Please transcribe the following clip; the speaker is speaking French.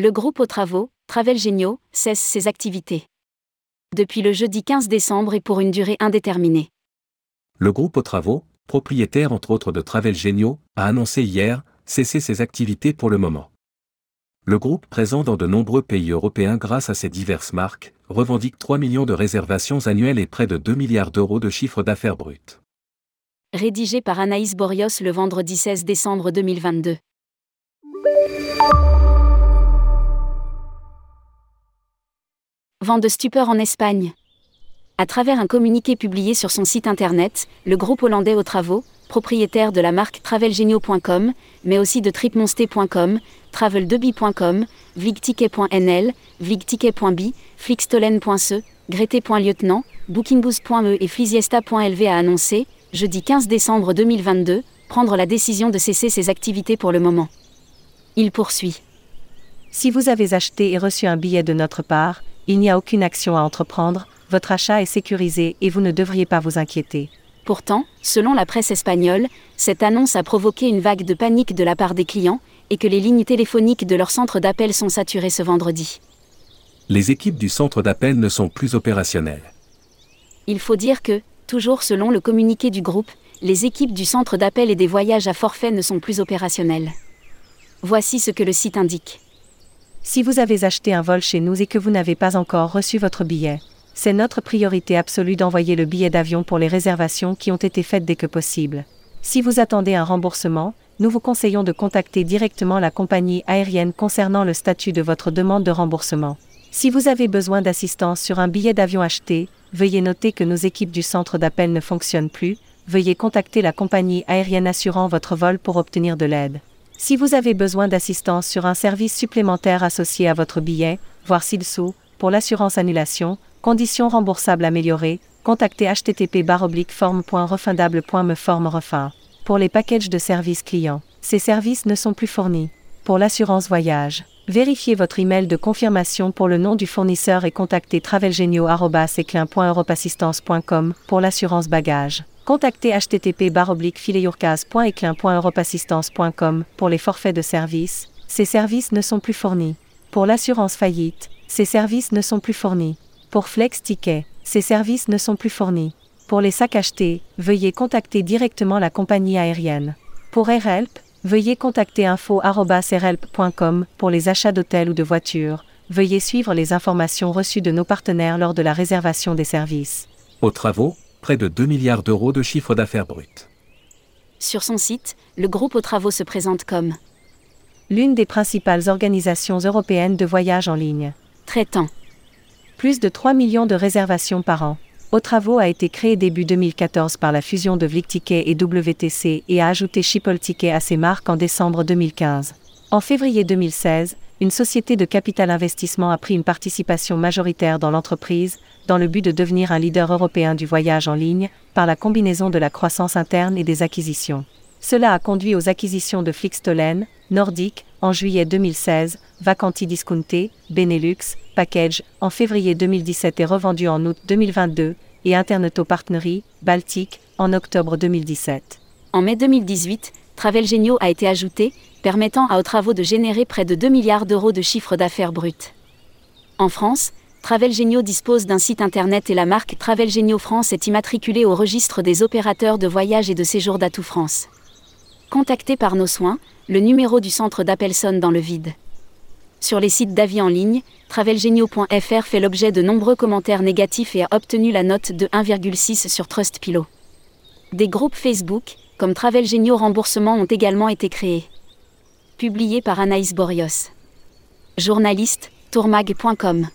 Le groupe aux travaux, Travel Géniaux, cesse ses activités. Depuis le jeudi 15 décembre et pour une durée indéterminée. Le groupe aux travaux, propriétaire entre autres de Travel Géniaux, a annoncé hier cesser ses activités pour le moment. Le groupe présent dans de nombreux pays européens grâce à ses diverses marques, revendique 3 millions de réservations annuelles et près de 2 milliards d'euros de chiffre d'affaires brut. Rédigé par Anaïs Borios le vendredi 16 décembre 2022. De stupeur en Espagne. À travers un communiqué publié sur son site internet, le groupe hollandais aux travaux, propriétaire de la marque travelgenio.com, mais aussi de tripmonster.com, travel2b.com, vligticket.nl, vligticket.b, flixtolen.ce, grete.lieutenant, bookingboost.e et flisiesta.lv a annoncé, jeudi 15 décembre 2022, prendre la décision de cesser ses activités pour le moment. Il poursuit. Si vous avez acheté et reçu un billet de notre part, il n'y a aucune action à entreprendre, votre achat est sécurisé et vous ne devriez pas vous inquiéter. Pourtant, selon la presse espagnole, cette annonce a provoqué une vague de panique de la part des clients, et que les lignes téléphoniques de leur centre d'appel sont saturées ce vendredi. Les équipes du centre d'appel ne sont plus opérationnelles. Il faut dire que, toujours selon le communiqué du groupe, les équipes du centre d'appel et des voyages à forfait ne sont plus opérationnelles. Voici ce que le site indique. Si vous avez acheté un vol chez nous et que vous n'avez pas encore reçu votre billet, c'est notre priorité absolue d'envoyer le billet d'avion pour les réservations qui ont été faites dès que possible. Si vous attendez un remboursement, nous vous conseillons de contacter directement la compagnie aérienne concernant le statut de votre demande de remboursement. Si vous avez besoin d'assistance sur un billet d'avion acheté, veuillez noter que nos équipes du centre d'appel ne fonctionnent plus, veuillez contacter la compagnie aérienne assurant votre vol pour obtenir de l'aide. Si vous avez besoin d'assistance sur un service supplémentaire associé à votre billet, voire SILSO, pour l'assurance annulation, Conditions remboursables améliorées, contactez http forme.refundable.me forme refin. Pour les packages de services clients, ces services ne sont plus fournis. Pour l'assurance voyage, vérifiez votre email de confirmation pour le nom du fournisseur et contactez travelgenio.eclin.europassistance.com pour l'assurance bagage. Contactez http pour les forfaits de services. Ces services ne sont plus fournis. Pour l'assurance faillite, ces services ne sont plus fournis. Pour Flex Ticket, ces services ne sont plus fournis. Pour les sacs achetés, veuillez contacter directement la compagnie aérienne. Pour AirHelp, veuillez contacter info.airhelp.com pour les achats d'hôtels ou de voitures. Veuillez suivre les informations reçues de nos partenaires lors de la réservation des services. Aux travaux, près de 2 milliards d'euros de chiffre d'affaires brut. Sur son site, le groupe aux travaux se présente comme l'une des principales organisations européennes de voyage en ligne. Traitant plus de 3 millions de réservations par an. Aux travaux a été créé début 2014 par la fusion de VlicTicket et WTC et a ajouté Ticket à ses marques en décembre 2015. En février 2016, une société de capital investissement a pris une participation majoritaire dans l'entreprise, dans le but de devenir un leader européen du voyage en ligne, par la combinaison de la croissance interne et des acquisitions. Cela a conduit aux acquisitions de Flixtolen, Nordic, en juillet 2016, Vacanti Discounté, Benelux, Package, en février 2017 et revendu en août 2022, et Interneto Partnery, Baltic, en octobre 2017. En mai 2018, Travel Genio a été ajouté, permettant à aux travaux de générer près de 2 milliards d'euros de chiffre d'affaires brut. En France, Travel Genio dispose d'un site internet et la marque Travel Genio France est immatriculée au registre des opérateurs de voyage et de séjour d'Atout France. Contacté par nos soins, le numéro du centre d'appel sonne dans le vide. Sur les sites d'avis en ligne, travelgenio.fr fait l'objet de nombreux commentaires négatifs et a obtenu la note de 1,6 sur Trustpilot. Des groupes Facebook, comme Travelgenio Remboursement, ont également été créés. Publié par Anaïs Borios. Journaliste, tourmag.com